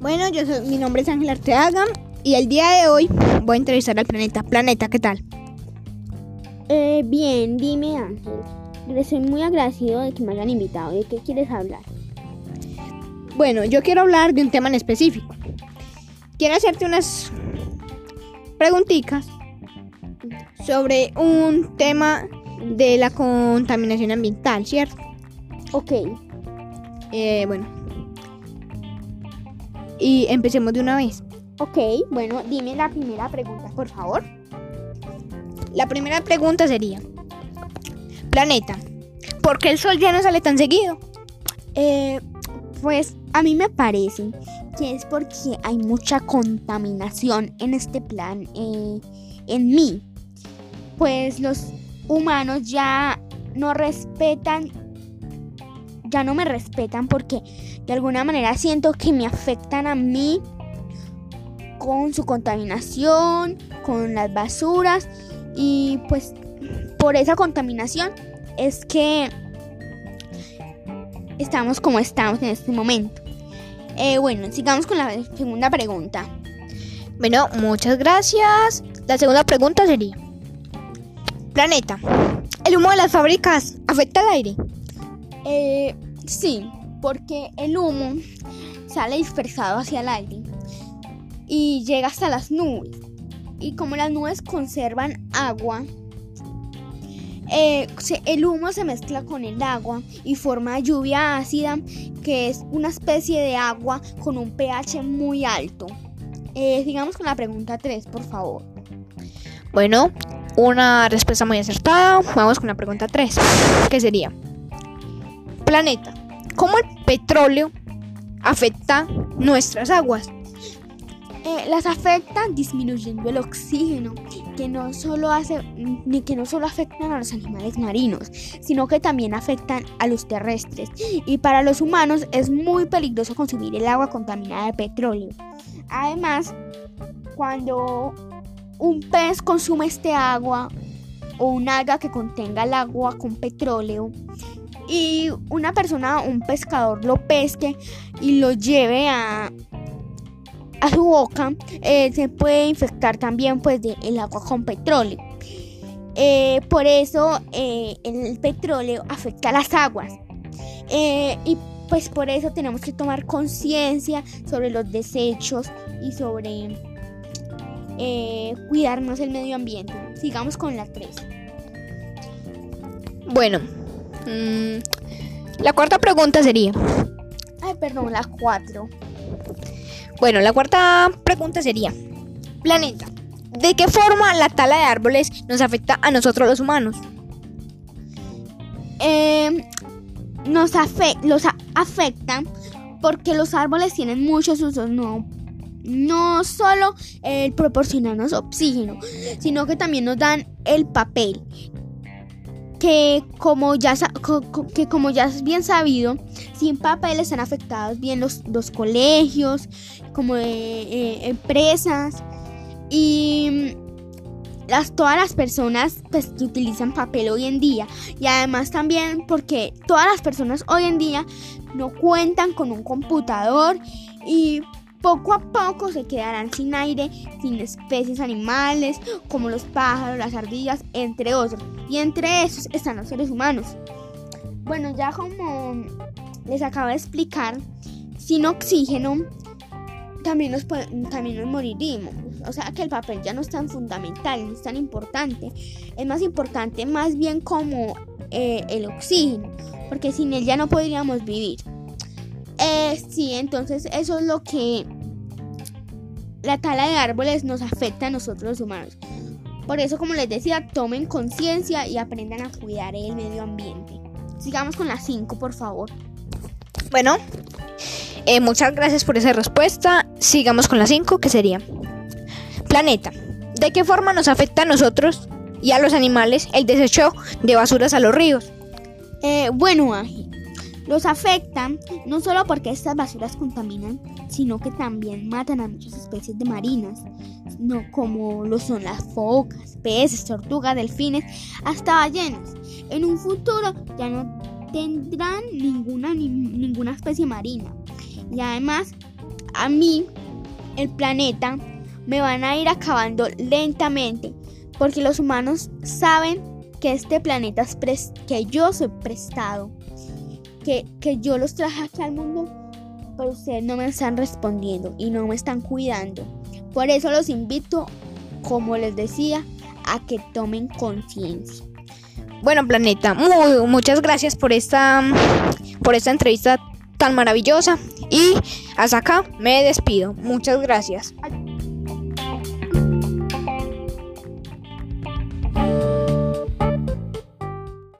Bueno, yo soy, mi nombre es Ángel Arteaga y el día de hoy voy a entrevistar al planeta. Planeta, ¿qué tal? Eh, bien, dime Ángel. Le soy muy agradecido de que me hayan invitado. ¿De qué quieres hablar? Bueno, yo quiero hablar de un tema en específico. Quiero hacerte unas preguntitas sobre un tema de la contaminación ambiental, ¿cierto? Ok. Eh, bueno. Y empecemos de una vez. Ok, bueno, dime la primera pregunta, por favor. La primera pregunta sería, planeta, ¿por qué el sol ya no sale tan seguido? Eh, pues a mí me parece que es porque hay mucha contaminación en este plan, eh, en mí. Pues los humanos ya no respetan, ya no me respetan porque de alguna manera siento que me afectan a mí con su contaminación, con las basuras y pues por esa contaminación es que estamos como estamos en este momento. Eh, bueno, sigamos con la segunda pregunta. Bueno, muchas gracias. La segunda pregunta sería, planeta, ¿el humo de las fábricas afecta al aire? Eh, sí, porque el humo sale dispersado hacia el aire y llega hasta las nubes. Y como las nubes conservan agua, eh, el humo se mezcla con el agua y forma lluvia ácida, que es una especie de agua con un pH muy alto. Eh, sigamos con la pregunta 3, por favor. Bueno, una respuesta muy acertada. Vamos con la pregunta 3, que sería, planeta, ¿cómo el petróleo afecta nuestras aguas? Eh, las afectan disminuyendo el oxígeno, que no, solo hace, ni que no solo afectan a los animales marinos, sino que también afectan a los terrestres. Y para los humanos es muy peligroso consumir el agua contaminada de petróleo. Además, cuando un pez consume este agua o un alga que contenga el agua con petróleo, y una persona, un pescador, lo pesque y lo lleve a, a su boca, eh, se puede infectar también pues de el agua con petróleo. Eh, por eso eh, el petróleo afecta a las aguas. y pues por eso tenemos que tomar conciencia sobre los desechos y sobre cuidarnos el medio ambiente. Sigamos con la 3. Bueno, mmm, la cuarta pregunta sería... Ay, perdón, la 4. Bueno, la cuarta pregunta sería, planeta, ¿de qué forma la tala de árboles nos afecta a nosotros los humanos? Eh, nos los afectan porque los árboles tienen muchos usos, no, no solo el proporcionarnos oxígeno, sino que también nos dan el papel, que como ya, que como ya es bien sabido, sin papel están afectados bien los, los colegios, como eh, empresas y mm, las, todas las personas pues, que utilizan papel hoy en día. Y además también porque todas las personas hoy en día no cuentan con un computador y poco a poco se quedarán sin aire, sin especies animales como los pájaros, las ardillas, entre otros. Y entre esos están los seres humanos. Bueno, ya como les acabo de explicar, sin oxígeno también nos, también nos moriríamos. O sea que el papel ya no es tan fundamental, no es tan importante. Es más importante más bien como eh, el oxígeno, porque sin él ya no podríamos vivir. Eh, sí, entonces eso es lo que la tala de árboles nos afecta a nosotros los humanos. Por eso, como les decía, tomen conciencia y aprendan a cuidar el medio ambiente. Sigamos con las 5, por favor. Bueno, eh, muchas gracias por esa respuesta. Sigamos con las 5, que sería... Planeta, ¿de qué forma nos afecta a nosotros y a los animales el desecho de basuras a los ríos? Eh, bueno, Ángel, los afectan no solo porque estas basuras contaminan, sino que también matan a muchas especies de marinas, no como lo son las focas, peces, tortugas, delfines, hasta ballenas. En un futuro ya no tendrán ninguna, ninguna especie marina. Y además a mí, el planeta, me van a ir acabando lentamente porque los humanos saben que este planeta es que yo soy prestado, que, que yo los traje aquí al mundo, pero ustedes no me están respondiendo y no me están cuidando. Por eso los invito, como les decía, a que tomen conciencia. Bueno, planeta, muchas gracias por esta, por esta entrevista tan maravillosa. Y hasta acá me despido. Muchas gracias.